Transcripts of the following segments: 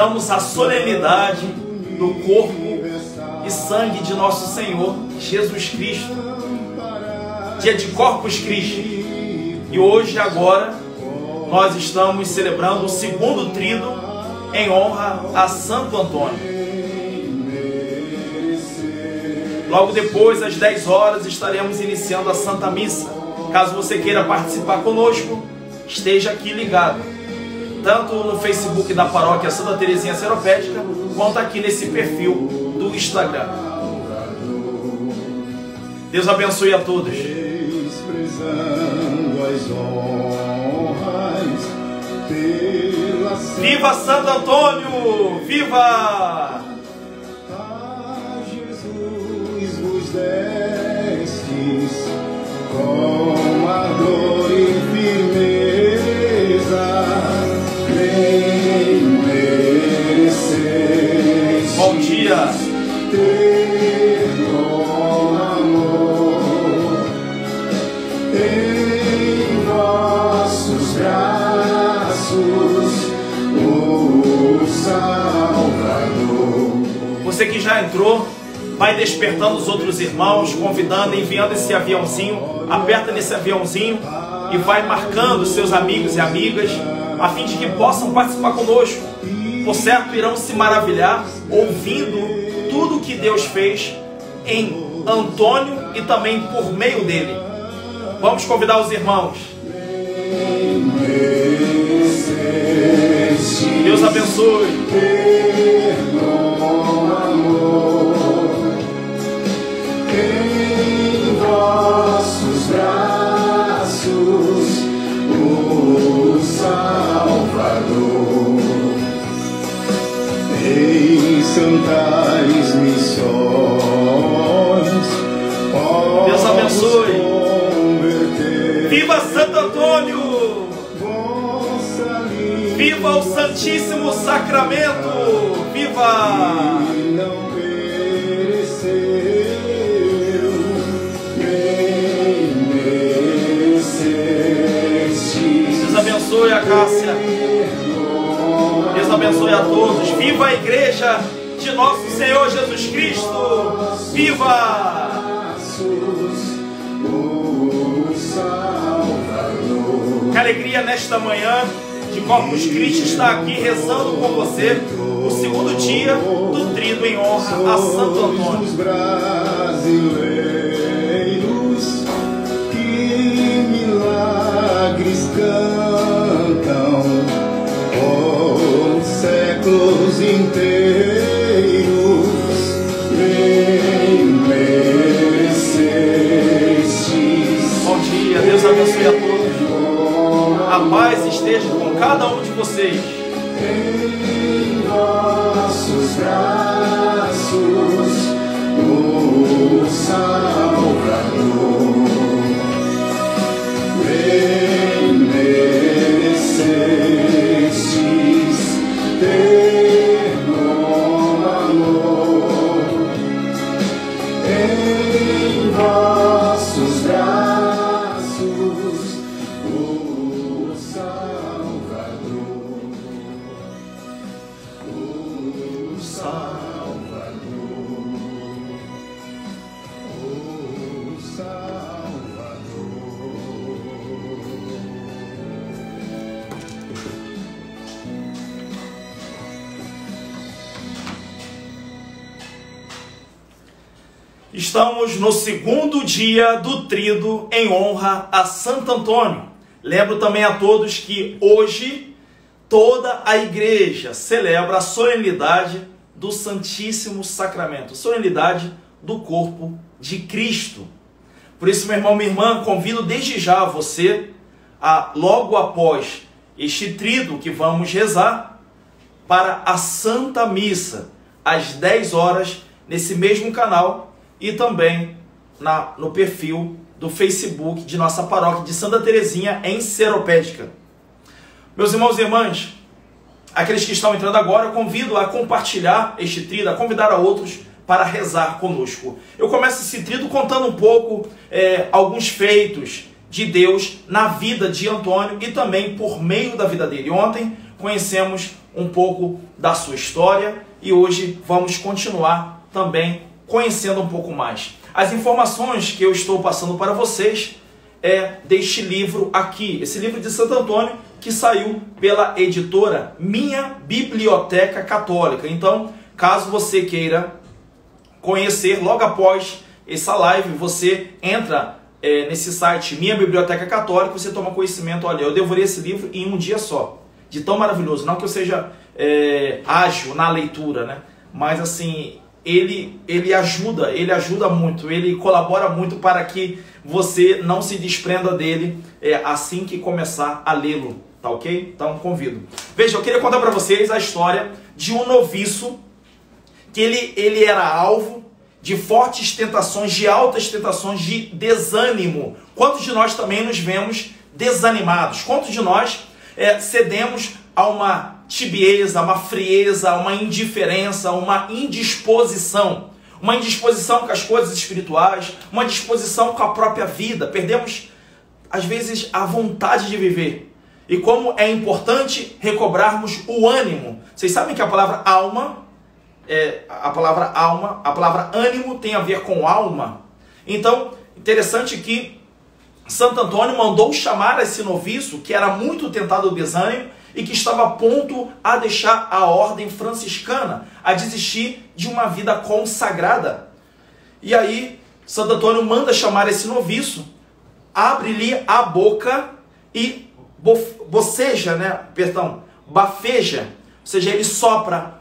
celebramos a solenidade do corpo e sangue de nosso Senhor Jesus Cristo. Dia de Corpus Christi. E hoje, agora, nós estamos celebrando o segundo trido em honra a Santo Antônio. Logo depois, às 10 horas, estaremos iniciando a Santa Missa. Caso você queira participar conosco, esteja aqui ligado. Tanto no Facebook da Paróquia Santa Teresinha Seropédica, quanto aqui nesse perfil do Instagram. Deus abençoe a todos. Viva Santo Antônio! Viva! A Jesus vos destes com ardor e Você que já entrou, vai despertando os outros irmãos, convidando, enviando esse aviãozinho, aperta nesse aviãozinho e vai marcando seus amigos e amigas, a fim de que possam participar conosco. Por certo, irão se maravilhar ouvindo tudo que Deus fez em Antônio e também por meio dele. Vamos convidar os irmãos. Deus abençoe. Missões, Deus abençoe. Viva Santo Antônio! Viva o Santíssimo Sacramento! Viva! Deus abençoe a Cássia. Deus abençoe a todos. Viva a igreja nosso Senhor Jesus Cristo. Viva! Que alegria nesta manhã de Corpus Christi estar aqui rezando com você o segundo dia do trido em honra a Santo Antônio. Os brasileiros que milagres cantam séculos inteiros cada um dia do trido em honra a Santo Antônio. Lembro também a todos que hoje toda a igreja celebra a solenidade do Santíssimo Sacramento, solenidade do corpo de Cristo. Por isso, meu irmão, minha irmã, convido desde já você a logo após este trido que vamos rezar para a Santa Missa às 10 horas nesse mesmo canal e também na, no perfil do Facebook de nossa paróquia de Santa Terezinha em Seropédica. Meus irmãos e irmãs, aqueles que estão entrando agora, eu convido a compartilhar este trido, a convidar a outros para rezar conosco. Eu começo esse trido contando um pouco é, alguns feitos de Deus na vida de Antônio e também por meio da vida dele. Ontem conhecemos um pouco da sua história e hoje vamos continuar também conhecendo um pouco mais. As informações que eu estou passando para vocês é deste livro aqui, esse livro de Santo Antônio que saiu pela editora Minha Biblioteca Católica. Então, caso você queira conhecer logo após essa live, você entra é, nesse site Minha Biblioteca Católica, você toma conhecimento, olha, eu devorei esse livro em um dia só, de tão maravilhoso. Não que eu seja é, ágil na leitura, né? Mas assim, ele, ele ajuda, ele ajuda muito, ele colabora muito para que você não se desprenda dele é, assim que começar a lê-lo, tá ok? Então convido. Veja, eu queria contar para vocês a história de um noviço que ele, ele era alvo de fortes tentações, de altas tentações, de desânimo. Quantos de nós também nos vemos desanimados? Quantos de nós é, cedemos a uma tibieza, uma frieza, uma indiferença, uma indisposição? Uma indisposição com as coisas espirituais, uma disposição com a própria vida. Perdemos, às vezes, a vontade de viver. E como é importante recobrarmos o ânimo. Vocês sabem que a palavra alma é, a palavra alma, a palavra ânimo tem a ver com alma. Então, interessante que Santo Antônio mandou chamar esse noviço, que era muito tentado ao desânimo e que estava ponto a deixar a ordem franciscana, a desistir de uma vida consagrada. E aí, Santo Antônio manda chamar esse noviço, abre-lhe a boca e boceja, né? Perdão, bafeja, ou seja, ele sopra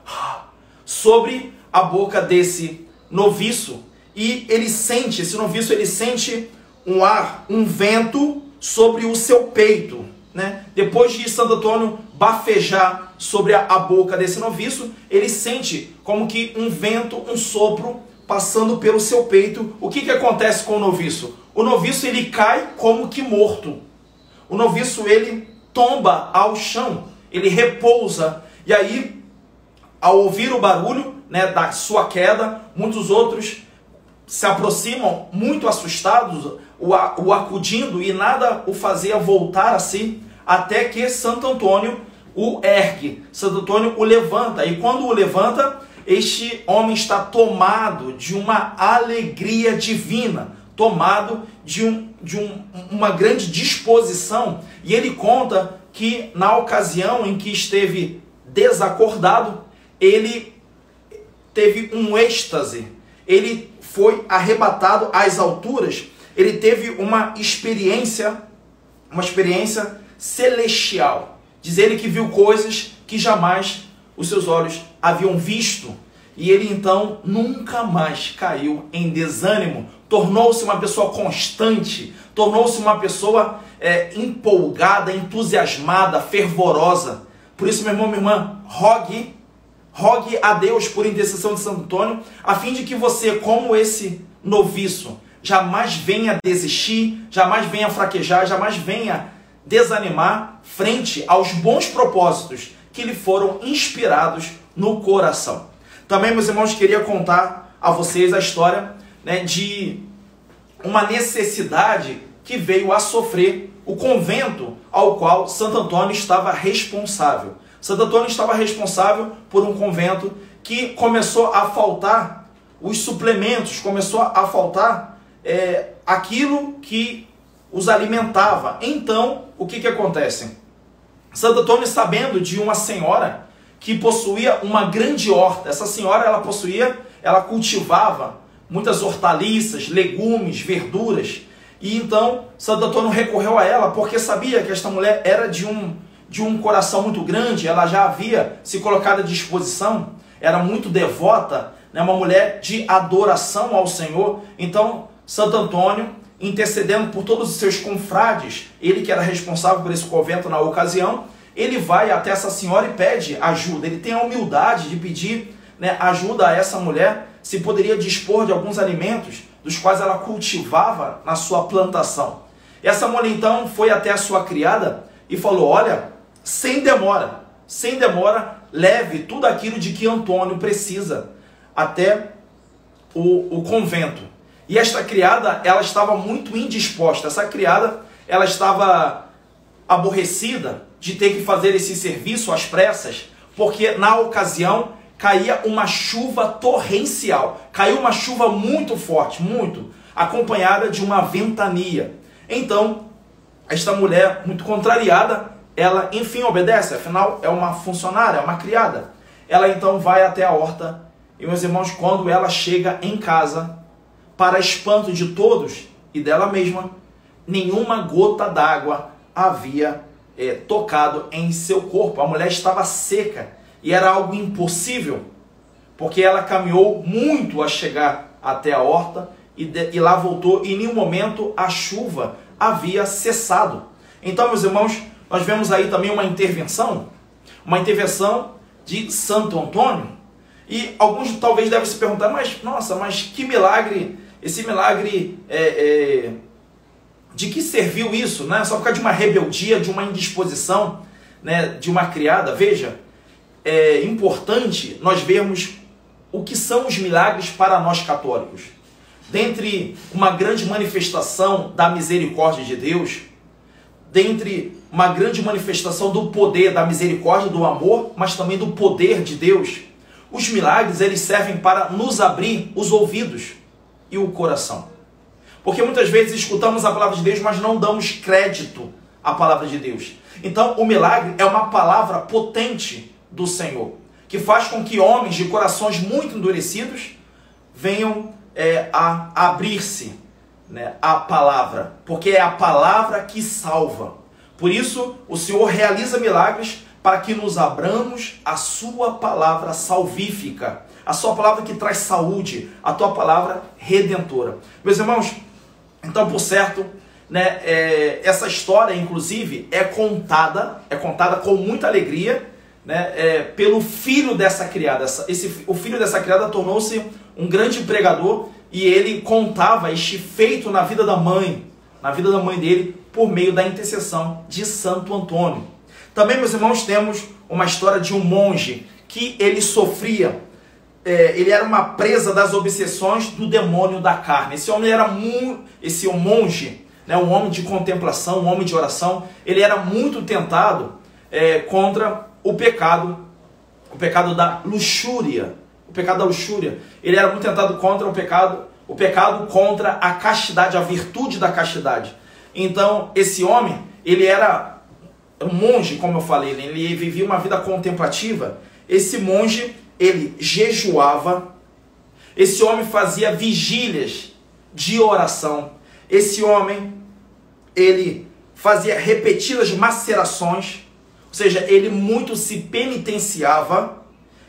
sobre a boca desse noviço e ele sente, esse noviço ele sente um ar, um vento sobre o seu peito, né? Depois de Santo Antônio bafejar sobre a, boca desse noviço, ele sente como que um vento, um sopro passando pelo seu peito. O que que acontece com o noviço? O noviço ele cai como que morto. O noviço ele tomba ao chão, ele repousa e aí ao ouvir o barulho né, da sua queda, muitos outros se aproximam muito assustados, o, o acudindo e nada o fazia voltar a si, até que Santo Antônio o ergue, Santo Antônio o levanta, e quando o levanta, este homem está tomado de uma alegria divina, tomado de, um, de um, uma grande disposição, e ele conta que na ocasião em que esteve desacordado, ele teve um êxtase, ele foi arrebatado às alturas, ele teve uma experiência, uma experiência celestial. Diz ele que viu coisas que jamais os seus olhos haviam visto. E ele então nunca mais caiu em desânimo, tornou-se uma pessoa constante, tornou-se uma pessoa é, empolgada, entusiasmada, fervorosa. Por isso, meu irmão, minha irmã, rogue Rogue a Deus por intercessão de Santo Antônio, a fim de que você, como esse noviço, jamais venha desistir, jamais venha fraquejar, jamais venha desanimar frente aos bons propósitos que lhe foram inspirados no coração. Também, meus irmãos, queria contar a vocês a história né, de uma necessidade que veio a sofrer o convento ao qual Santo Antônio estava responsável. Santo Antônio estava responsável por um convento que começou a faltar os suplementos, começou a faltar é, aquilo que os alimentava. Então, o que, que acontece? Santo Antônio, sabendo de uma senhora que possuía uma grande horta, essa senhora ela possuía, ela cultivava muitas hortaliças, legumes, verduras, e então Santo Antônio recorreu a ela porque sabia que esta mulher era de um de um coração muito grande, ela já havia se colocado à disposição, era muito devota, né, uma mulher de adoração ao Senhor. Então, Santo Antônio, intercedendo por todos os seus confrades, ele que era responsável por esse convento na ocasião, ele vai até essa senhora e pede ajuda. Ele tem a humildade de pedir né, ajuda a essa mulher, se poderia dispor de alguns alimentos dos quais ela cultivava na sua plantação. Essa mulher então foi até a sua criada e falou: Olha, sem demora, sem demora, leve tudo aquilo de que Antônio precisa, até o, o convento. E esta criada, ela estava muito indisposta. Essa criada, ela estava aborrecida de ter que fazer esse serviço às pressas, porque na ocasião caía uma chuva torrencial. Caiu uma chuva muito forte, muito, acompanhada de uma ventania. Então, esta mulher, muito contrariada, ela enfim obedece, afinal é uma funcionária, é uma criada. Ela então vai até a horta, e meus irmãos, quando ela chega em casa, para espanto de todos e dela mesma, nenhuma gota d'água havia é, tocado em seu corpo. A mulher estava seca e era algo impossível, porque ela caminhou muito a chegar até a horta e, de, e lá voltou, e em nenhum momento a chuva havia cessado. Então, meus irmãos, nós vemos aí também uma intervenção, uma intervenção de Santo Antônio. E alguns talvez devem se perguntar, mas nossa, mas que milagre, esse milagre é, é, de que serviu isso? Né? Só por causa de uma rebeldia, de uma indisposição né, de uma criada. Veja, é importante nós vermos o que são os milagres para nós católicos. Dentre uma grande manifestação da misericórdia de Deus, dentre uma grande manifestação do poder, da misericórdia, do amor, mas também do poder de Deus, os milagres eles servem para nos abrir os ouvidos e o coração. Porque muitas vezes escutamos a palavra de Deus, mas não damos crédito à palavra de Deus. Então, o milagre é uma palavra potente do Senhor, que faz com que homens de corações muito endurecidos venham é, a abrir-se né, à palavra, porque é a palavra que salva. Por isso, o Senhor realiza milagres para que nos abramos a sua palavra salvífica, a sua palavra que traz saúde, a tua palavra redentora. Meus irmãos, então, por certo, né, é, essa história, inclusive, é contada, é contada com muita alegria, né, é, pelo filho dessa criada. Essa, esse, o filho dessa criada tornou-se um grande pregador e ele contava este feito na vida da mãe, na vida da mãe dele, por meio da intercessão de Santo Antônio. Também, meus irmãos, temos uma história de um monge que ele sofria, é, ele era uma presa das obsessões do demônio da carne. Esse homem era muito, esse monge, né, um homem de contemplação, um homem de oração, ele era muito tentado é, contra o pecado, o pecado da luxúria, o pecado da luxúria. Ele era muito tentado contra o pecado, o pecado contra a castidade, a virtude da castidade. Então, esse homem, ele era um monge, como eu falei, né? ele vivia uma vida contemplativa. Esse monge, ele jejuava. Esse homem fazia vigílias de oração. Esse homem, ele fazia repetidas macerações, ou seja, ele muito se penitenciava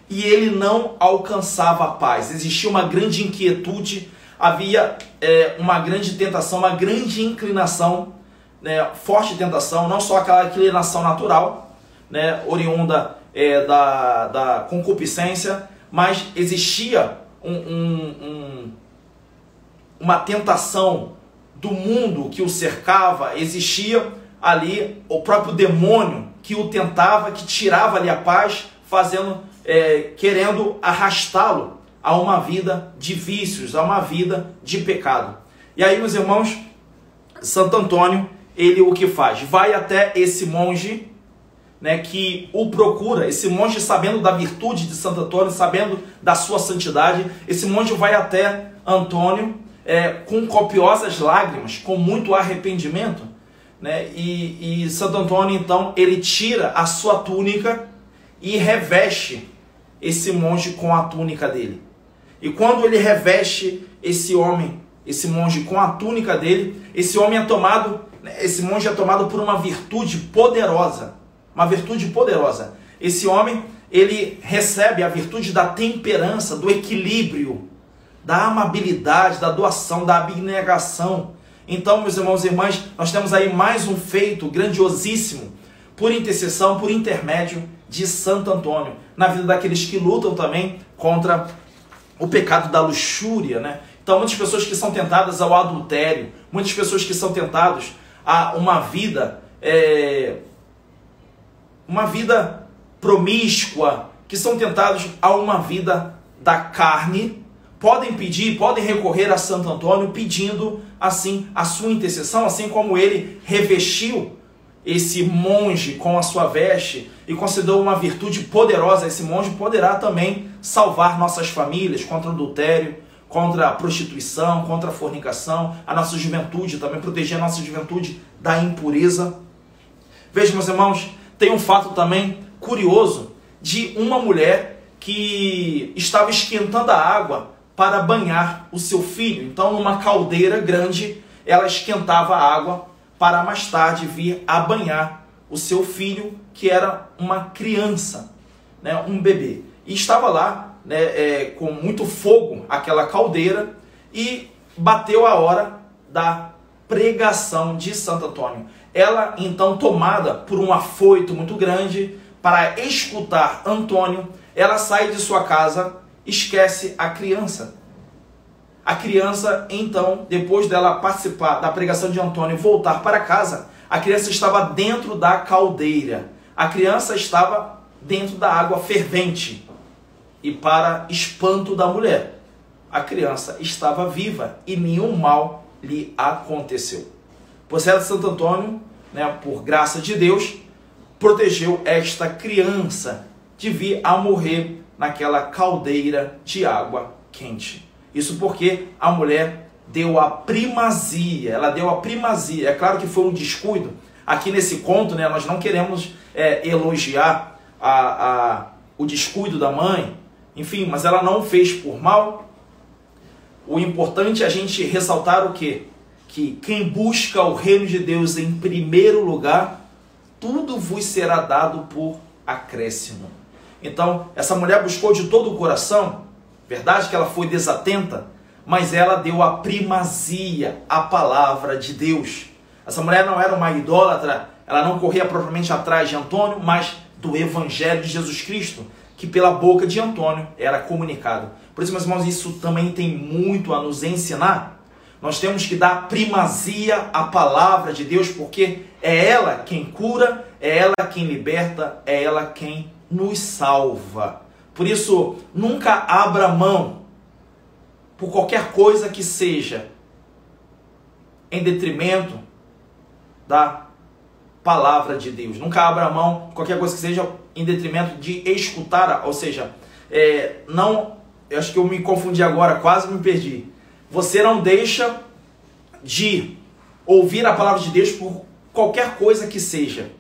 e ele não alcançava a paz. Existia uma grande inquietude, havia é, uma grande tentação, uma grande inclinação, né, forte tentação, não só aquela inclinação natural, né, oriunda é, da, da concupiscência, mas existia um, um, um, uma tentação do mundo que o cercava, existia ali o próprio demônio que o tentava, que tirava ali a paz, fazendo é, querendo arrastá-lo a uma vida de vícios, a uma vida de pecado. E aí, meus irmãos, Santo Antônio, ele o que faz? Vai até esse monge, né, que o procura, esse monge sabendo da virtude de Santo Antônio, sabendo da sua santidade, esse monge vai até Antônio é, com copiosas lágrimas, com muito arrependimento, né, e, e Santo Antônio então ele tira a sua túnica e reveste esse monge com a túnica dele. E quando ele reveste esse homem, esse monge com a túnica dele, esse homem é tomado, esse monge é tomado por uma virtude poderosa, uma virtude poderosa. Esse homem, ele recebe a virtude da temperança, do equilíbrio, da amabilidade, da doação, da abnegação. Então, meus irmãos e irmãs, nós temos aí mais um feito grandiosíssimo por intercessão, por intermédio de Santo Antônio, na vida daqueles que lutam também contra o pecado da luxúria, né? Então, muitas pessoas que são tentadas ao adultério, muitas pessoas que são tentadas a uma vida, é, uma vida promíscua, que são tentados a uma vida da carne, podem pedir, podem recorrer a Santo Antônio pedindo assim a sua intercessão, assim como ele revestiu esse monge com a sua veste e concedeu uma virtude poderosa esse monge, poderá também salvar nossas famílias contra o adultério, contra a prostituição, contra a fornicação, a nossa juventude, também proteger a nossa juventude da impureza. Veja, meus irmãos, tem um fato também curioso de uma mulher que estava esquentando a água para banhar o seu filho. Então, numa caldeira grande, ela esquentava a água para mais tarde vir a banhar o seu filho, que era uma criança, né, um bebê. E estava lá né, é, com muito fogo aquela caldeira e bateu a hora da pregação de Santo Antônio. Ela, então, tomada por um afoito muito grande para escutar Antônio, ela sai de sua casa, esquece a criança. A criança, então, depois dela participar da pregação de Antônio e voltar para casa, a criança estava dentro da caldeira. A criança estava dentro da água fervente e para espanto da mulher. A criança estava viva e nenhum mal lhe aconteceu. Por certo, Santo Antônio, né, por graça de Deus, protegeu esta criança de vir a morrer naquela caldeira de água quente. Isso porque a mulher deu a primazia, ela deu a primazia. É claro que foi um descuido. Aqui nesse conto, né, nós não queremos é, elogiar a, a, o descuido da mãe, enfim, mas ela não fez por mal. O importante é a gente ressaltar o quê? Que quem busca o reino de Deus em primeiro lugar, tudo vos será dado por acréscimo. Então, essa mulher buscou de todo o coração, verdade que ela foi desatenta, mas ela deu a primazia à palavra de Deus. Essa mulher não era uma idólatra, ela não corria propriamente atrás de Antônio, mas do evangelho de Jesus Cristo que pela boca de Antônio era comunicado. Por isso, meus irmãos, isso também tem muito a nos ensinar. Nós temos que dar primazia à palavra de Deus, porque é ela quem cura, é ela quem liberta, é ela quem nos salva. Por isso, nunca abra mão por qualquer coisa que seja em detrimento da palavra de Deus. Nunca abra mão por qualquer coisa que seja em detrimento de escutar, ou seja, é, não, eu acho que eu me confundi agora, quase me perdi. Você não deixa de ouvir a palavra de Deus por qualquer coisa que seja.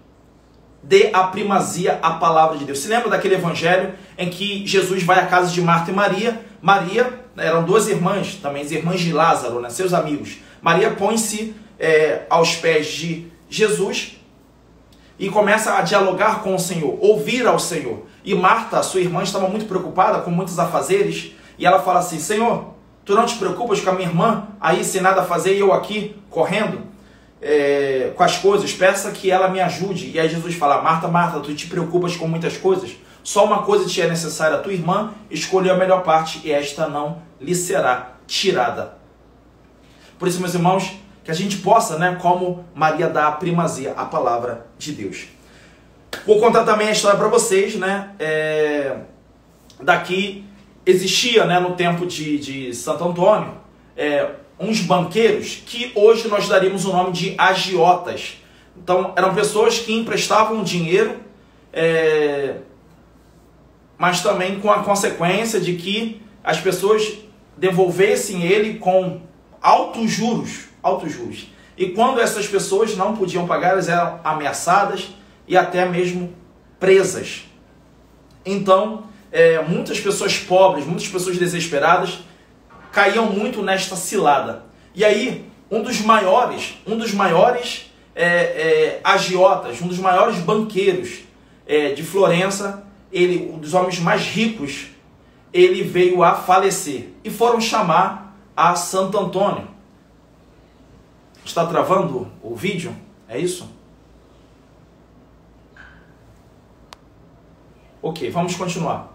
Dê a primazia à palavra de Deus. Se lembra daquele evangelho em que Jesus vai à casa de Marta e Maria? Maria, eram duas irmãs, também as irmãs de Lázaro, né, seus amigos. Maria põe-se é, aos pés de Jesus e começa a dialogar com o Senhor, ouvir ao Senhor. E Marta, sua irmã, estava muito preocupada com muitos afazeres, e ela fala assim: Senhor, tu não te preocupas com a minha irmã aí sem nada a fazer e eu aqui correndo é, com as coisas? Peça que ela me ajude. E aí Jesus fala: Marta, Marta, tu te preocupas com muitas coisas? Só uma coisa te é necessária: a tua irmã escolheu a melhor parte e esta não lhe será tirada. Por isso, meus irmãos, que a gente possa, né, como Maria, dar a primazia à palavra de Deus. Vou contar também a história para vocês, né? É... Daqui existia, né, no tempo de, de Santo Antônio, é, uns banqueiros que hoje nós daríamos o nome de agiotas. Então, eram pessoas que emprestavam dinheiro, é, mas também com a consequência de que as pessoas devolvessem ele com altos juros altos juros. E quando essas pessoas não podiam pagar, elas eram ameaçadas e até mesmo presas. Então, é, muitas pessoas pobres, muitas pessoas desesperadas caíam muito nesta cilada. E aí, um dos maiores, um dos maiores é, é, agiotas, um dos maiores banqueiros é, de Florença, ele, um dos homens mais ricos, ele veio a falecer e foram chamar a Santo Antônio. Está travando o vídeo? É isso? Ok, vamos continuar.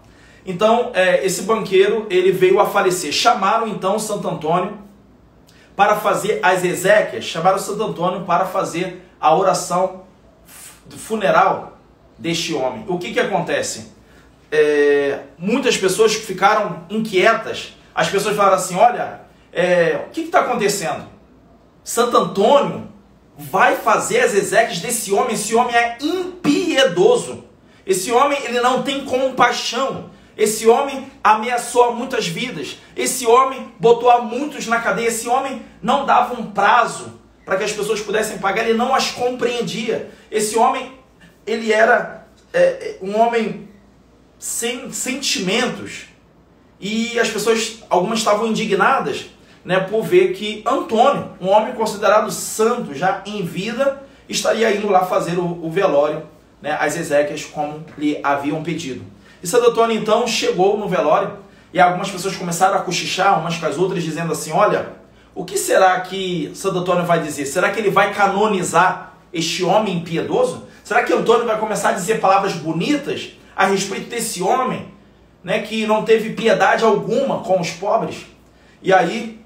Então, é, esse banqueiro ele veio a falecer. Chamaram então Santo Antônio para fazer as exéquias. Chamaram Santo Antônio para fazer a oração funeral deste homem. O que, que acontece? É, muitas pessoas ficaram inquietas as pessoas falaram assim: olha, é, o que está acontecendo? Santo Antônio vai fazer as exequias desse homem. Esse homem é impiedoso. Esse homem ele não tem compaixão. Esse homem ameaçou muitas vidas. Esse homem botou a muitos na cadeia. Esse homem não dava um prazo para que as pessoas pudessem pagar. Ele não as compreendia. Esse homem ele era é, um homem sem sentimentos. E as pessoas, algumas estavam indignadas né, por ver que Antônio, um homem considerado santo já em vida, estaria indo lá fazer o, o velório, né, as exéquias, como lhe haviam pedido. E Santo Antônio então chegou no velório e algumas pessoas começaram a cochichar umas com as outras, dizendo assim: Olha, o que será que Santo Antônio vai dizer? Será que ele vai canonizar este homem impiedoso? Será que Antônio vai começar a dizer palavras bonitas a respeito desse homem, né, que não teve piedade alguma com os pobres. E aí,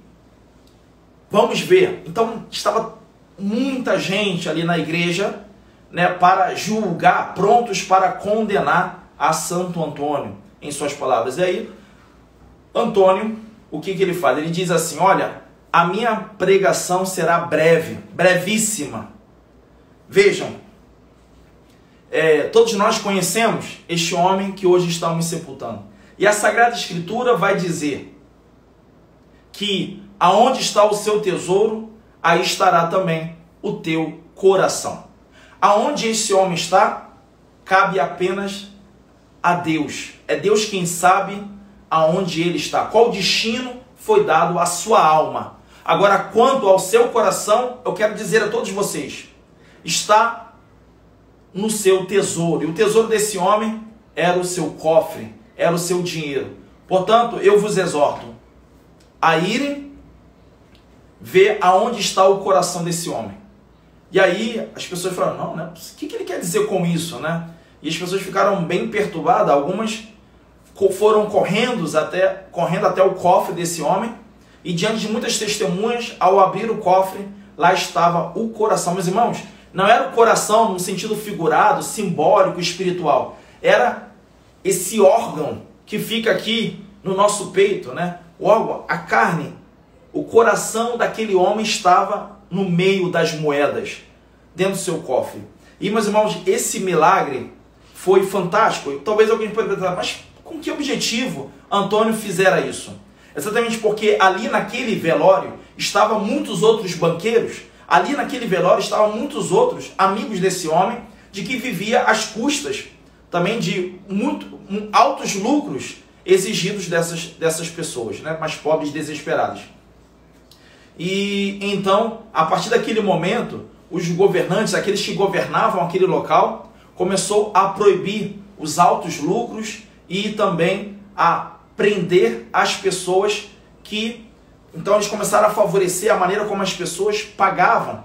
vamos ver. Então, estava muita gente ali na igreja, né, para julgar, prontos para condenar a Santo Antônio, em suas palavras. E aí, Antônio, o que, que ele faz? Ele diz assim: Olha, a minha pregação será breve, brevíssima. Vejam, é, todos nós conhecemos este homem que hoje estamos sepultando. E a Sagrada Escritura vai dizer que aonde está o seu tesouro, aí estará também o teu coração. Aonde esse homem está, cabe apenas a Deus. É Deus quem sabe aonde ele está, qual destino foi dado à sua alma. Agora, quanto ao seu coração, eu quero dizer a todos vocês: está no seu tesouro. E o tesouro desse homem era o seu cofre, era o seu dinheiro. Portanto, eu vos exorto a irem ver aonde está o coração desse homem. E aí as pessoas falaram, não, né? O que ele quer dizer com isso, né? E as pessoas ficaram bem perturbadas, algumas foram correndo até, correndo até o cofre desse homem, e diante de muitas testemunhas, ao abrir o cofre, lá estava o coração. Meus irmãos, não era o coração no sentido figurado, simbólico, espiritual. Era esse órgão que fica aqui no nosso peito, né? O órgão, a carne, o coração daquele homem estava no meio das moedas, dentro do seu cofre. E, meus irmãos, esse milagre foi fantástico. Talvez alguém possa perguntar, mas com que objetivo Antônio fizera isso? Exatamente porque ali naquele velório estavam muitos outros banqueiros Ali naquele velório estavam muitos outros amigos desse homem, de que vivia às custas também de muito, altos lucros exigidos dessas, dessas pessoas, né, mais pobres desesperadas. E então, a partir daquele momento, os governantes, aqueles que governavam aquele local, começou a proibir os altos lucros e também a prender as pessoas que então eles começaram a favorecer a maneira como as pessoas pagavam,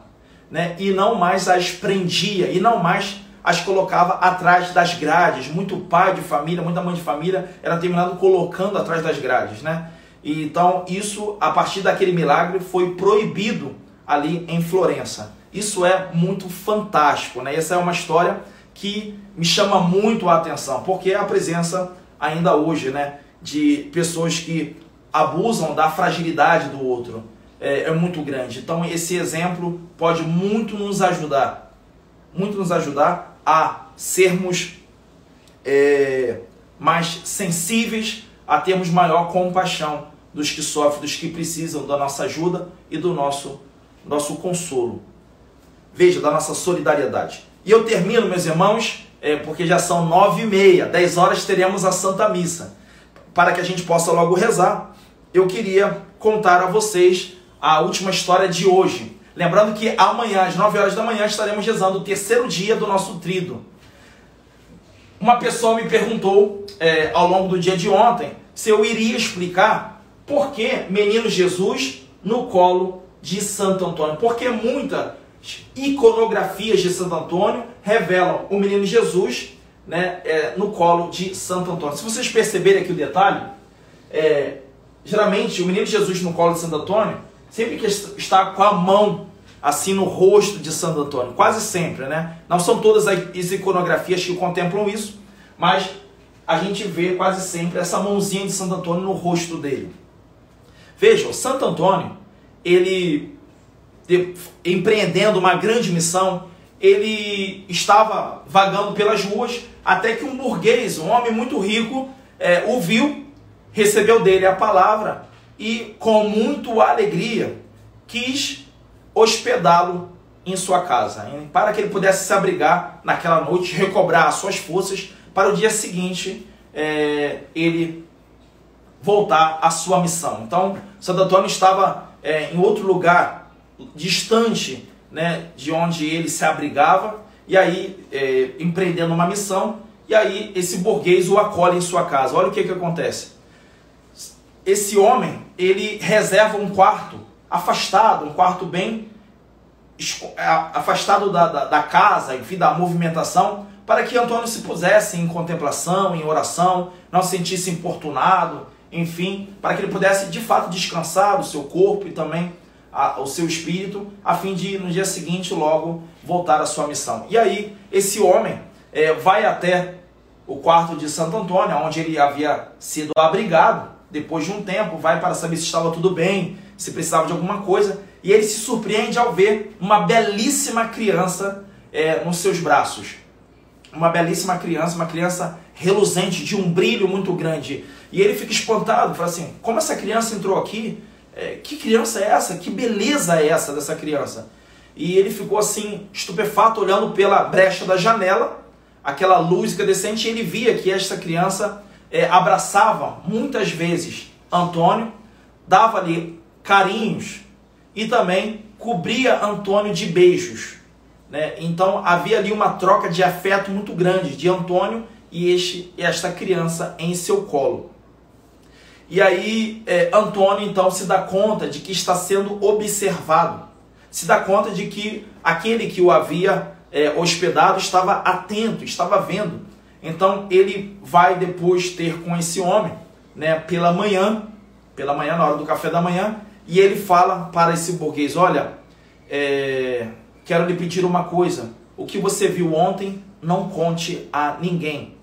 né? E não mais as prendia, e não mais as colocava atrás das grades. Muito pai de família, muita mãe de família era terminado colocando atrás das grades, né? E, então isso, a partir daquele milagre, foi proibido ali em Florença. Isso é muito fantástico, né? Essa é uma história que me chama muito a atenção, porque é a presença ainda hoje, né, de pessoas que abusam da fragilidade do outro é, é, muito grande. Então esse exemplo pode muito nos ajudar, muito nos ajudar a sermos é, mais sensíveis, a termos maior compaixão dos que sofrem, dos que precisam da nossa ajuda e do nosso nosso consolo. Veja, da nossa solidariedade. E eu termino, meus irmãos, é, porque já são nove e meia, dez horas teremos a Santa Missa, para que a gente possa logo rezar eu queria contar a vocês a última história de hoje. Lembrando que amanhã, às 9 horas da manhã, estaremos rezando o terceiro dia do nosso trido. Uma pessoa me perguntou é, ao longo do dia de ontem se eu iria explicar por que Menino Jesus no colo de Santo Antônio. Porque muitas iconografias de Santo Antônio revelam o Menino Jesus né, é, no colo de Santo Antônio. Se vocês perceberem aqui o detalhe, é, Geralmente, o menino Jesus no colo de Santo Antônio, sempre que está com a mão assim no rosto de Santo Antônio, quase sempre, né? Não são todas as iconografias que contemplam isso, mas a gente vê quase sempre essa mãozinha de Santo Antônio no rosto dele. Vejam, Santo Antônio, ele de, empreendendo uma grande missão, ele estava vagando pelas ruas até que um burguês, um homem muito rico, é, o viu, recebeu dele a palavra e, com muito alegria, quis hospedá-lo em sua casa, para que ele pudesse se abrigar naquela noite, recobrar as suas forças para o dia seguinte é, ele voltar à sua missão. Então, Santo Antônio estava é, em outro lugar, distante né, de onde ele se abrigava, e aí é, empreendendo uma missão, e aí esse burguês o acolhe em sua casa. Olha o que, que acontece. Esse homem, ele reserva um quarto afastado, um quarto bem afastado da, da, da casa, enfim, da movimentação, para que Antônio se pusesse em contemplação, em oração, não se sentisse importunado, enfim, para que ele pudesse de fato descansar o seu corpo e também a, o seu espírito, a fim de no dia seguinte logo voltar à sua missão. E aí, esse homem é, vai até o quarto de Santo Antônio, onde ele havia sido abrigado, depois de um tempo, vai para saber se estava tudo bem, se precisava de alguma coisa, e ele se surpreende ao ver uma belíssima criança é, nos seus braços. Uma belíssima criança, uma criança reluzente, de um brilho muito grande. E ele fica espantado, fala assim: como essa criança entrou aqui? É, que criança é essa? Que beleza é essa dessa criança? E ele ficou assim, estupefato, olhando pela brecha da janela, aquela luz incandescente, e ele via que esta criança é, abraçava muitas vezes Antônio, dava-lhe carinhos, e também cobria Antônio de beijos. Né? Então havia ali uma troca de afeto muito grande de Antônio e este, esta criança em seu colo. E aí é, Antônio então se dá conta de que está sendo observado, se dá conta de que aquele que o havia é, hospedado estava atento, estava vendo. Então ele vai depois ter com esse homem, né, pela manhã, pela manhã na hora do café da manhã, e ele fala para esse burguês: Olha, é, quero lhe pedir uma coisa. O que você viu ontem, não conte a ninguém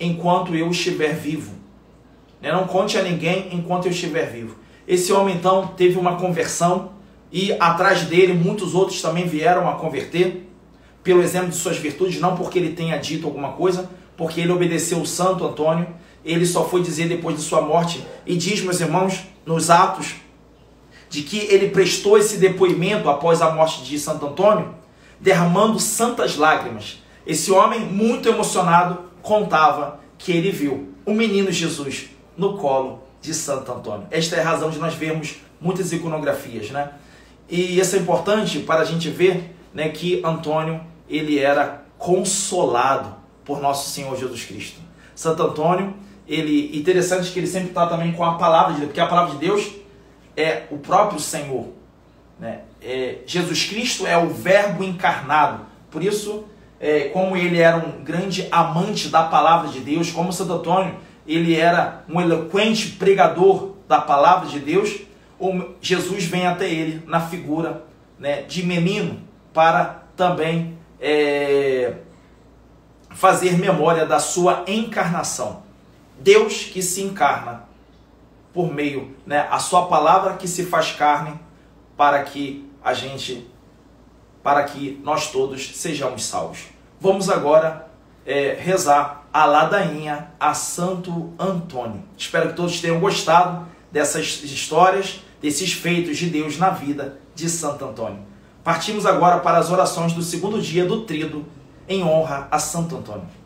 enquanto eu estiver vivo. Né? Não conte a ninguém enquanto eu estiver vivo. Esse homem então teve uma conversão e atrás dele muitos outros também vieram a converter pelo exemplo de suas virtudes, não porque ele tenha dito alguma coisa, porque ele obedeceu o Santo Antônio. Ele só foi dizer depois de sua morte e diz, meus irmãos, nos Atos de que ele prestou esse depoimento após a morte de Santo Antônio, derramando santas lágrimas. Esse homem, muito emocionado, contava que ele viu o menino Jesus no colo de Santo Antônio. Esta é a razão de nós vermos muitas iconografias, né? E isso é importante para a gente ver, né, que Antônio ele era consolado por nosso Senhor Jesus Cristo. Santo Antônio, ele interessante que ele sempre está também com a palavra de Deus, porque a palavra de Deus é o próprio Senhor. Né? É, Jesus Cristo é o Verbo encarnado. Por isso, é, como ele era um grande amante da palavra de Deus, como Santo Antônio, ele era um eloquente pregador da palavra de Deus, Jesus vem até ele na figura né, de menino para também é, fazer memória da sua encarnação. Deus que se encarna por meio, né, a sua palavra que se faz carne para que a gente, para que nós todos sejamos salvos. Vamos agora é, rezar a ladainha a Santo Antônio. Espero que todos tenham gostado dessas histórias, desses feitos de Deus na vida de Santo Antônio. Partimos agora para as orações do segundo dia do Trido em honra a Santo Antônio.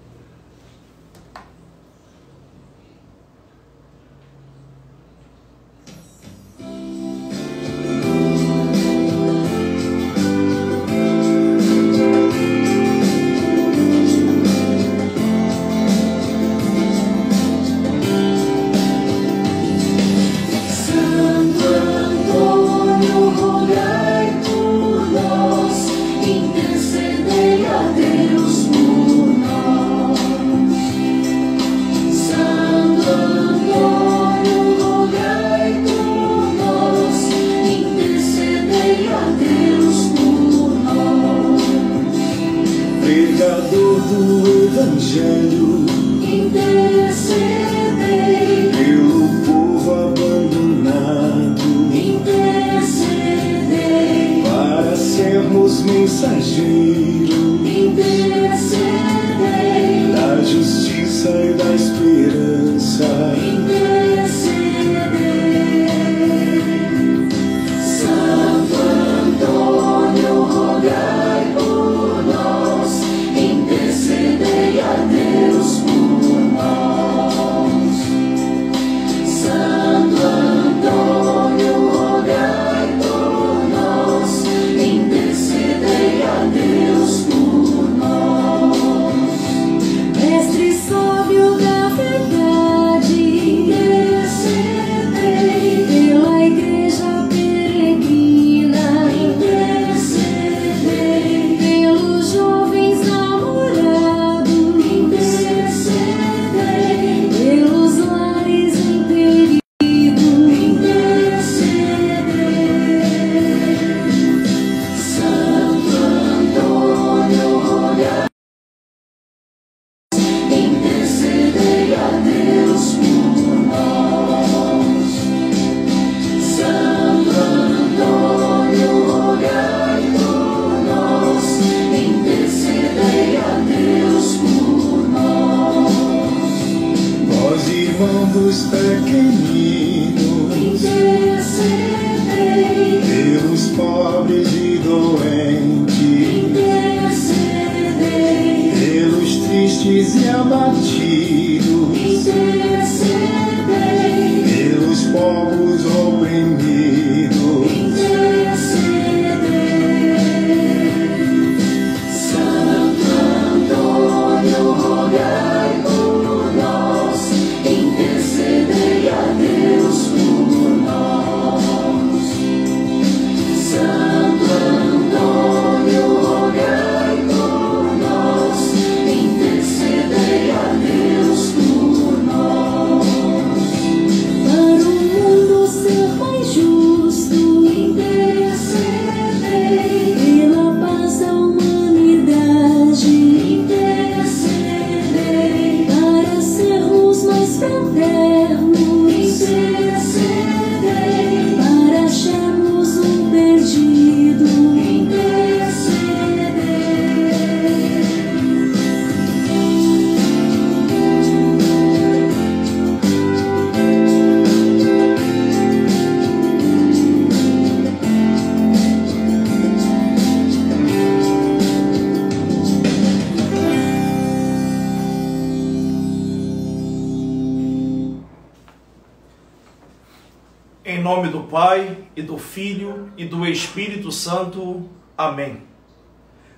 Do Pai, e do Filho, e do Espírito Santo. Amém.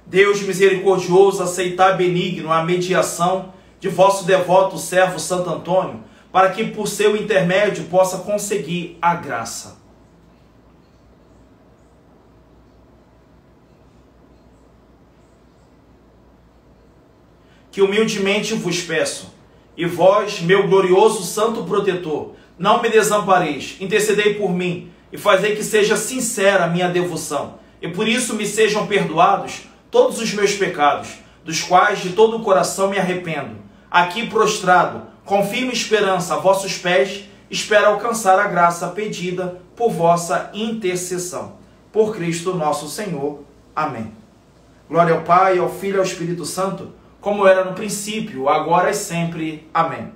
Deus misericordioso, aceitai benigno a mediação de vosso devoto servo Santo Antônio, para que por seu intermédio possa conseguir a graça. que humildemente vos peço, e vós, meu glorioso santo protetor, não me desampareis, intercedei por mim e fazei que seja sincera a minha devoção, e por isso me sejam perdoados todos os meus pecados, dos quais de todo o coração me arrependo. Aqui prostrado, com firme esperança a vossos pés, espero alcançar a graça pedida por vossa intercessão. Por Cristo nosso Senhor. Amém. Glória ao Pai, ao Filho e ao Espírito Santo, como era no princípio, agora e sempre. Amém.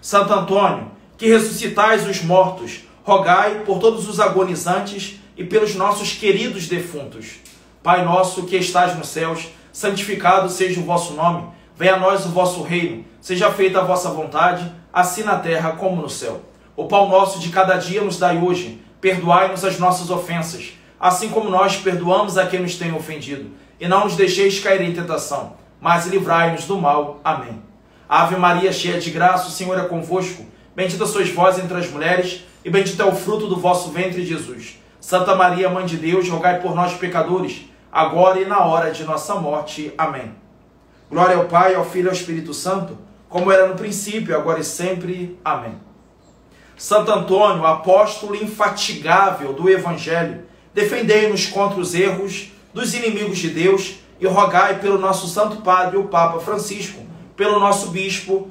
Santo Antônio, que ressuscitais os mortos, rogai por todos os agonizantes e pelos nossos queridos defuntos. Pai nosso que estás nos céus, santificado seja o vosso nome. Venha a nós o vosso reino. Seja feita a vossa vontade, assim na terra como no céu. O pão nosso de cada dia nos dai hoje. Perdoai-nos as nossas ofensas, assim como nós perdoamos a quem nos tem ofendido. E não nos deixeis cair em tentação, mas livrai-nos do mal. Amém. Ave Maria, cheia de graça, o Senhor é convosco. Bendita sois vós entre as mulheres, e bendito é o fruto do vosso ventre, Jesus. Santa Maria, Mãe de Deus, rogai por nós, pecadores, agora e na hora de nossa morte. Amém. Glória ao Pai, ao Filho e ao Espírito Santo, como era no princípio, agora e sempre. Amém. Santo Antônio, apóstolo infatigável do Evangelho, defendei-nos contra os erros dos inimigos de Deus e rogai pelo nosso Santo Padre, o Papa Francisco, pelo nosso Bispo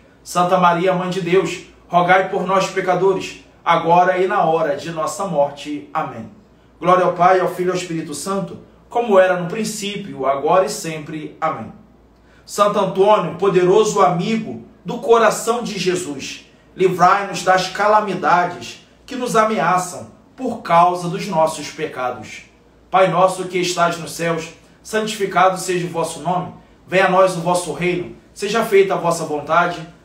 Santa Maria, Mãe de Deus, rogai por nós, pecadores, agora e na hora de nossa morte. Amém. Glória ao Pai, ao Filho e ao Espírito Santo, como era no princípio, agora e sempre. Amém. Santo Antônio, poderoso amigo do coração de Jesus, livrai-nos das calamidades que nos ameaçam por causa dos nossos pecados. Pai nosso que estás nos céus, santificado seja o vosso nome, venha a nós o vosso reino, seja feita a vossa vontade,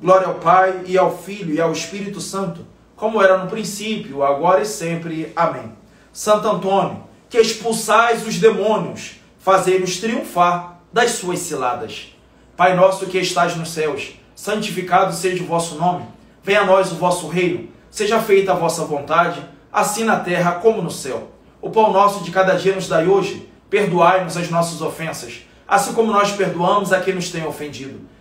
Glória ao Pai, e ao Filho, e ao Espírito Santo, como era no princípio, agora e sempre. Amém. Santo Antônio, que expulsais os demônios, fazei-nos triunfar das suas ciladas. Pai nosso que estais nos céus, santificado seja o vosso nome. Venha a nós o vosso reino. Seja feita a vossa vontade, assim na terra como no céu. O pão nosso de cada dia nos dai hoje. Perdoai-nos as nossas ofensas, assim como nós perdoamos a quem nos tem ofendido.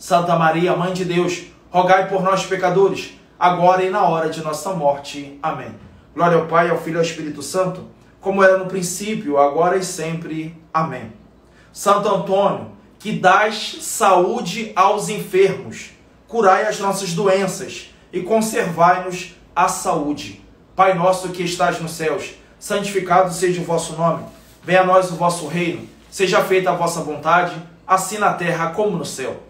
Santa Maria, Mãe de Deus, rogai por nós, pecadores, agora e na hora de nossa morte. Amém. Glória ao Pai, ao Filho e ao Espírito Santo, como era no princípio, agora e sempre. Amém. Santo Antônio, que dás saúde aos enfermos, curai as nossas doenças e conservai-nos a saúde. Pai nosso que estás nos céus, santificado seja o vosso nome. Venha a nós o vosso reino. Seja feita a vossa vontade, assim na terra como no céu.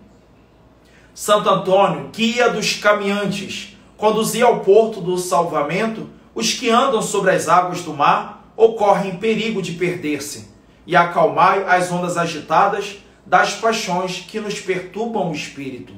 Santo Antônio, guia dos caminhantes, conduzia ao porto do salvamento os que andam sobre as águas do mar ou correm perigo de perder-se, e acalmai as ondas agitadas das paixões que nos perturbam o espírito.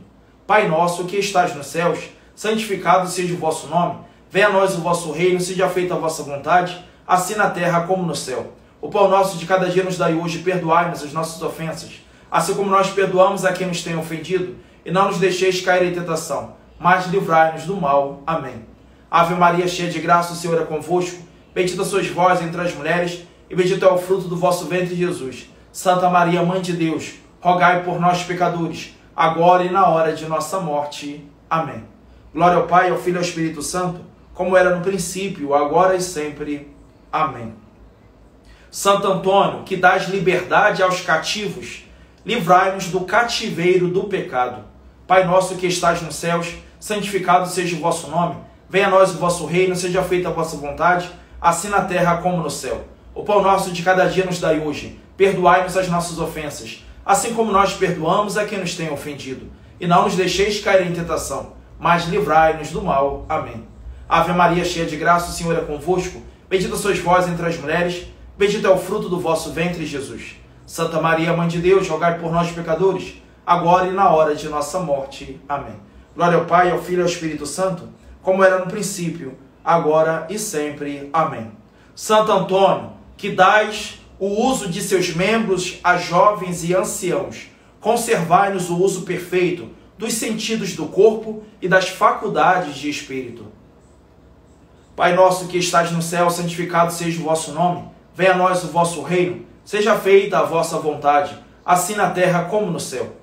Pai nosso que estás nos céus, santificado seja o vosso nome, venha a nós o vosso reino, seja feita a vossa vontade, assim na terra como no céu. O pão nosso de cada dia nos dai hoje, perdoai-nos as nossas ofensas, assim como nós perdoamos a quem nos tem ofendido, e não nos deixeis cair em tentação, mas livrai-nos do mal. Amém. Ave Maria, cheia de graça, o Senhor é convosco. Bendita sois vós entre as mulheres, e bendito é o fruto do vosso ventre, Jesus. Santa Maria, Mãe de Deus, rogai por nós, pecadores, agora e na hora de nossa morte. Amém. Glória ao Pai, ao Filho e ao Espírito Santo, como era no princípio, agora e sempre. Amém. Santo Antônio, que dás liberdade aos cativos, livrai-nos do cativeiro do pecado. Pai nosso que estás nos céus, santificado seja o vosso nome. Venha a nós o vosso reino, seja feita a vossa vontade, assim na terra como no céu. O pão nosso de cada dia nos dai hoje. Perdoai-nos as nossas ofensas, assim como nós perdoamos a quem nos tem ofendido. E não nos deixeis cair em tentação, mas livrai-nos do mal. Amém. Ave Maria, cheia de graça, o Senhor é convosco. Bendita sois vós entre as mulheres, bendito é o fruto do vosso ventre, Jesus. Santa Maria, Mãe de Deus, rogai por nós, pecadores, agora e na hora de nossa morte. Amém. Glória ao Pai, ao Filho e ao Espírito Santo, como era no princípio, agora e sempre. Amém. Santo Antônio, que dais o uso de seus membros a jovens e anciãos, conservai-nos o uso perfeito dos sentidos do corpo e das faculdades de espírito. Pai nosso que estás no céu, santificado seja o vosso nome. Venha a nós o vosso reino. Seja feita a vossa vontade, assim na terra como no céu.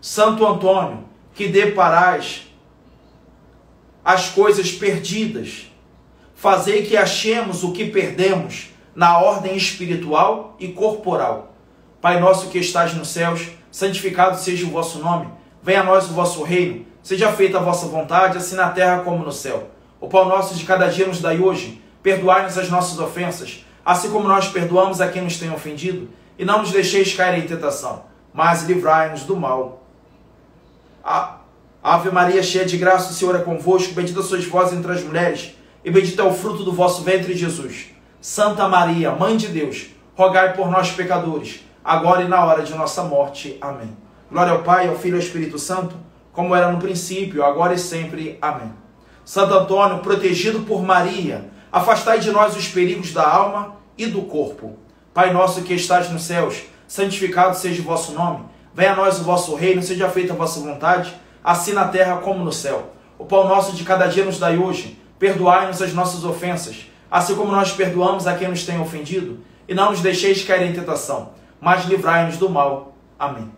Santo Antônio, que deparais as coisas perdidas, fazei que achemos o que perdemos na ordem espiritual e corporal. Pai nosso que estás nos céus, santificado seja o vosso nome. Venha a nós o vosso reino. Seja feita a vossa vontade, assim na terra como no céu. O pão nosso de cada dia nos dai hoje. Perdoai-nos as nossas ofensas, assim como nós perdoamos a quem nos tem ofendido. E não nos deixeis cair em tentação, mas livrai-nos do mal. Ave Maria, cheia de graça, o Senhor é convosco. Bendita sois vós entre as mulheres, e bendito é o fruto do vosso ventre, Jesus. Santa Maria, Mãe de Deus, rogai por nós, pecadores, agora e na hora de nossa morte. Amém. Glória ao Pai, ao Filho e ao Espírito Santo, como era no princípio, agora e sempre. Amém. Santo Antônio, protegido por Maria, afastai de nós os perigos da alma e do corpo. Pai nosso que estás nos céus, santificado seja o vosso nome. Venha a nós o vosso reino, seja feita a vossa vontade, assim na terra como no céu. O pão nosso de cada dia nos dai hoje. Perdoai-nos as nossas ofensas, assim como nós perdoamos a quem nos tem ofendido, e não nos deixeis cair em tentação, mas livrai-nos do mal. Amém.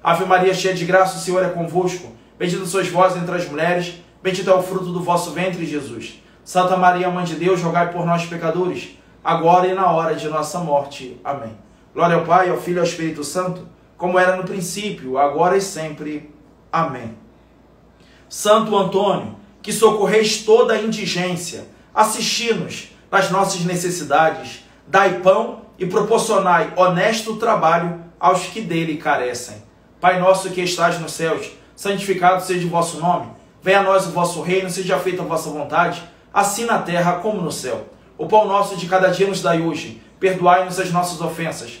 Ave Maria, cheia de graça, o Senhor é convosco. Bendita sois vós entre as mulheres, bendito é o fruto do vosso ventre, Jesus. Santa Maria, Mãe de Deus, rogai por nós, pecadores, agora e na hora de nossa morte. Amém. Glória ao Pai, ao Filho e ao Espírito Santo, como era no princípio, agora e sempre. Amém. Santo Antônio, que socorreis toda a indigência, assisti-nos nas nossas necessidades, dai pão e proporcionai honesto trabalho aos que dele carecem. Pai nosso que estás nos céus, santificado seja o vosso nome. Venha a nós o vosso reino, seja feita a vossa vontade, assim na terra como no céu. O pão nosso de cada dia nos dai hoje. Perdoai-nos as nossas ofensas,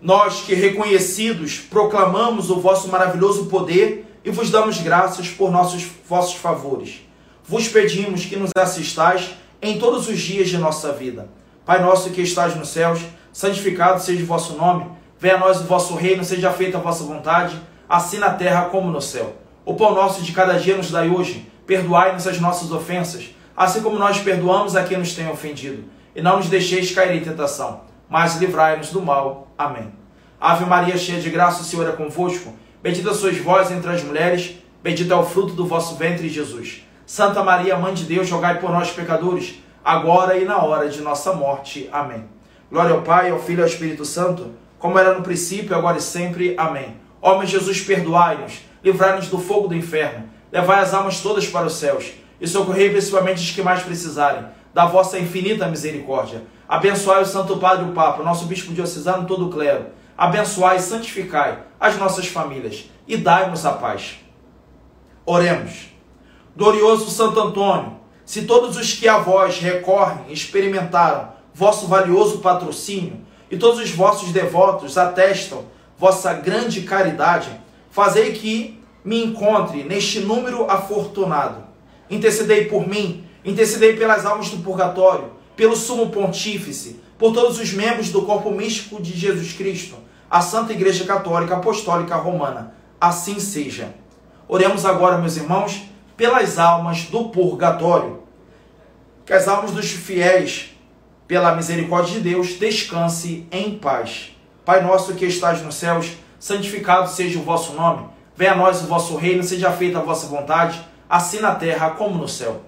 nós que reconhecidos proclamamos o vosso maravilhoso poder e vos damos graças por nossos vossos favores. Vos pedimos que nos assistais em todos os dias de nossa vida. Pai nosso que estás nos céus, santificado seja o vosso nome. Venha a nós o vosso reino, seja feita a vossa vontade, assim na terra como no céu. O pão nosso de cada dia nos dai hoje. Perdoai-nos as nossas ofensas, assim como nós perdoamos a quem nos tem ofendido. E não nos deixeis cair em tentação, mas livrai-nos do mal. Amém. Ave Maria, cheia de graça, o Senhor é convosco. Bendita sois vós entre as mulheres, bendito é o fruto do vosso ventre, Jesus. Santa Maria, Mãe de Deus, rogai por nós, pecadores, agora e na hora de nossa morte. Amém. Glória ao Pai, ao Filho e ao Espírito Santo, como era no princípio, agora e sempre. Amém. Meu Jesus, perdoai-nos, livrai-nos do fogo do inferno, levai as almas todas para os céus e socorrei principalmente os que mais precisarem da vossa infinita misericórdia. Abençoai o Santo Padre o Papa, nosso Bispo Diocesano, todo o clero. Abençoai e santificai as nossas famílias e dai-nos a paz. Oremos. Glorioso Santo Antônio, se todos os que a vós recorrem experimentaram vosso valioso patrocínio e todos os vossos devotos atestam vossa grande caridade, fazei que me encontre neste número afortunado. Intercedei por mim, intercedei pelas almas do purgatório, pelo sumo pontífice, por todos os membros do corpo místico de Jesus Cristo, a Santa Igreja Católica Apostólica Romana. Assim seja. Oremos agora, meus irmãos, pelas almas do purgatório. Que as almas dos fiéis, pela misericórdia de Deus, descanse em paz. Pai nosso que estás nos céus, santificado seja o vosso nome. Venha a nós o vosso reino, seja feita a vossa vontade, assim na terra como no céu.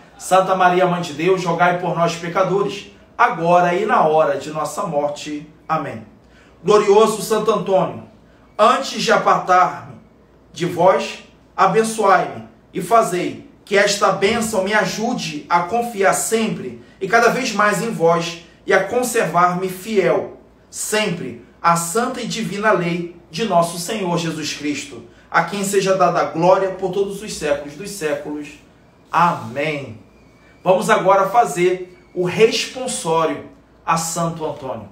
Santa Maria, Mãe de Deus, rogai por nós, pecadores, agora e na hora de nossa morte. Amém. Glorioso Santo Antônio, antes de apartar-me de vós, abençoai-me e fazei que esta bênção me ajude a confiar sempre e cada vez mais em vós e a conservar-me fiel, sempre, à santa e divina lei de nosso Senhor Jesus Cristo, a quem seja dada a glória por todos os séculos dos séculos. Amém. Vamos agora fazer o responsório a Santo Antônio.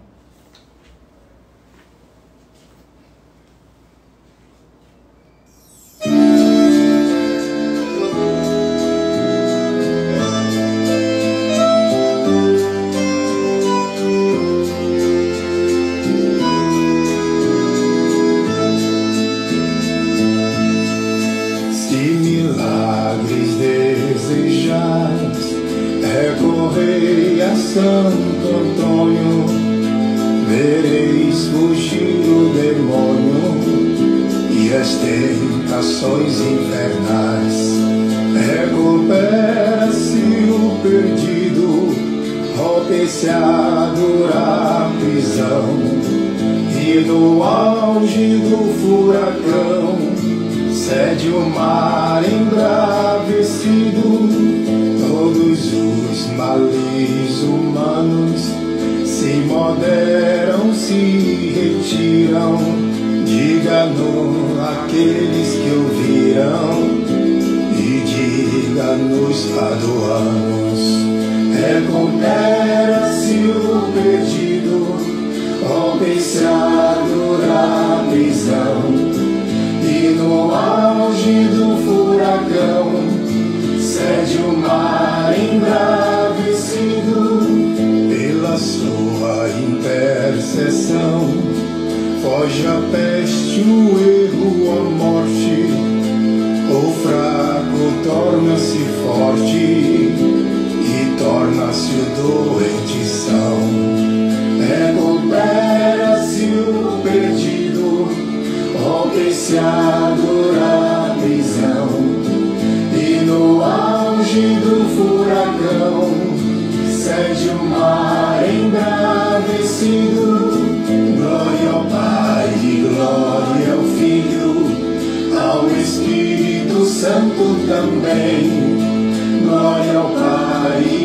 Santo Antônio, vereis fugir o demônio e as tentações infernais. Recupera-se o perdido, rompe-se a dura prisão. E no auge do furacão Cede o mar embravecido, humanos se moderam, se retiram. Diga-no aqueles que ouviram e diga-nos paduanos. Recupera-se o perdido, rompe-se a dura prisão. E no auge do furacão cede o mar embravecido intercessão. Foge a peste, o erro, a morte. O fraco torna-se forte e torna-se o doente. Recupera-se o perdido rompe-se a dura prisão e no auge do furacão cede o mar embravecido. Glória ao Pai e glória ao Filho, ao Espírito Santo também. Glória ao Pai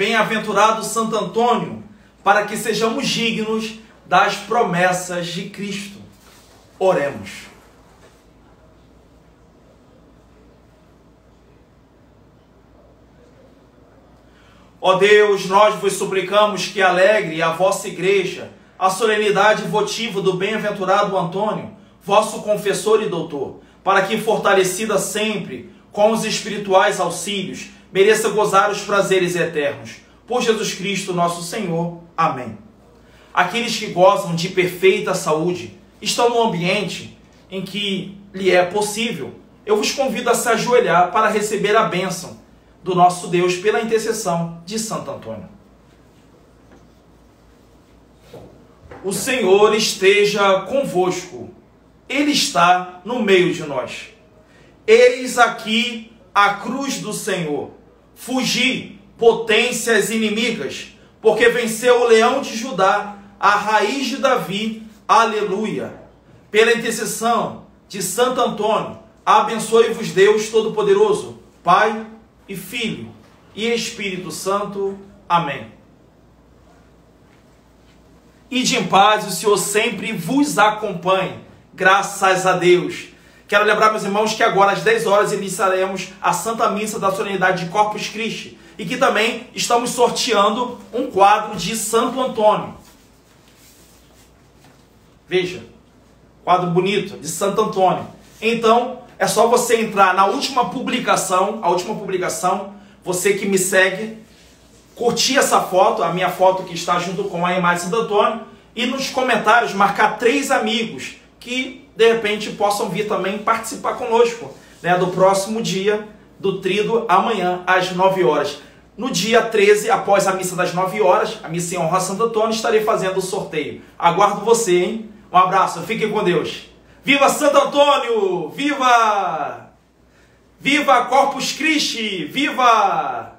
bem-aventurado Santo Antônio, para que sejamos dignos das promessas de Cristo. Oremos. Ó Deus, nós vos suplicamos que alegre a vossa igreja a solenidade votiva do bem-aventurado Antônio, vosso confessor e doutor, para que, fortalecida sempre com os espirituais auxílios, mereça gozar os prazeres eternos. Por Jesus Cristo, nosso Senhor. Amém. Aqueles que gozam de perfeita saúde estão no ambiente em que lhe é possível. Eu vos convido a se ajoelhar para receber a bênção do nosso Deus pela intercessão de Santo Antônio. O Senhor esteja convosco, Ele está no meio de nós. Eis aqui a cruz do Senhor. Fugi, potências inimigas, porque venceu o leão de Judá, a raiz de Davi. Aleluia. Pela intercessão de Santo Antônio, abençoe-vos Deus Todo-Poderoso, Pai e Filho e Espírito Santo. Amém. Ide em paz, o Senhor sempre vos acompanhe. Graças a Deus. Quero lembrar, meus irmãos, que agora às 10 horas iniciaremos a Santa Missa da Solenidade de Corpus Christi e que também estamos sorteando um quadro de Santo Antônio. Veja, quadro bonito de Santo Antônio. Então, é só você entrar na última publicação, a última publicação, você que me segue, curtir essa foto, a minha foto que está junto com a imagem de Santo Antônio, e nos comentários marcar três amigos que de repente possam vir também participar conosco né, do próximo dia do Trido, amanhã às 9 horas. No dia 13, após a missa das 9 horas, a missa em honra a Santo Antônio, estarei fazendo o sorteio. Aguardo você, hein? Um abraço, fiquem com Deus. Viva Santo Antônio! Viva! Viva Corpus Christi! Viva!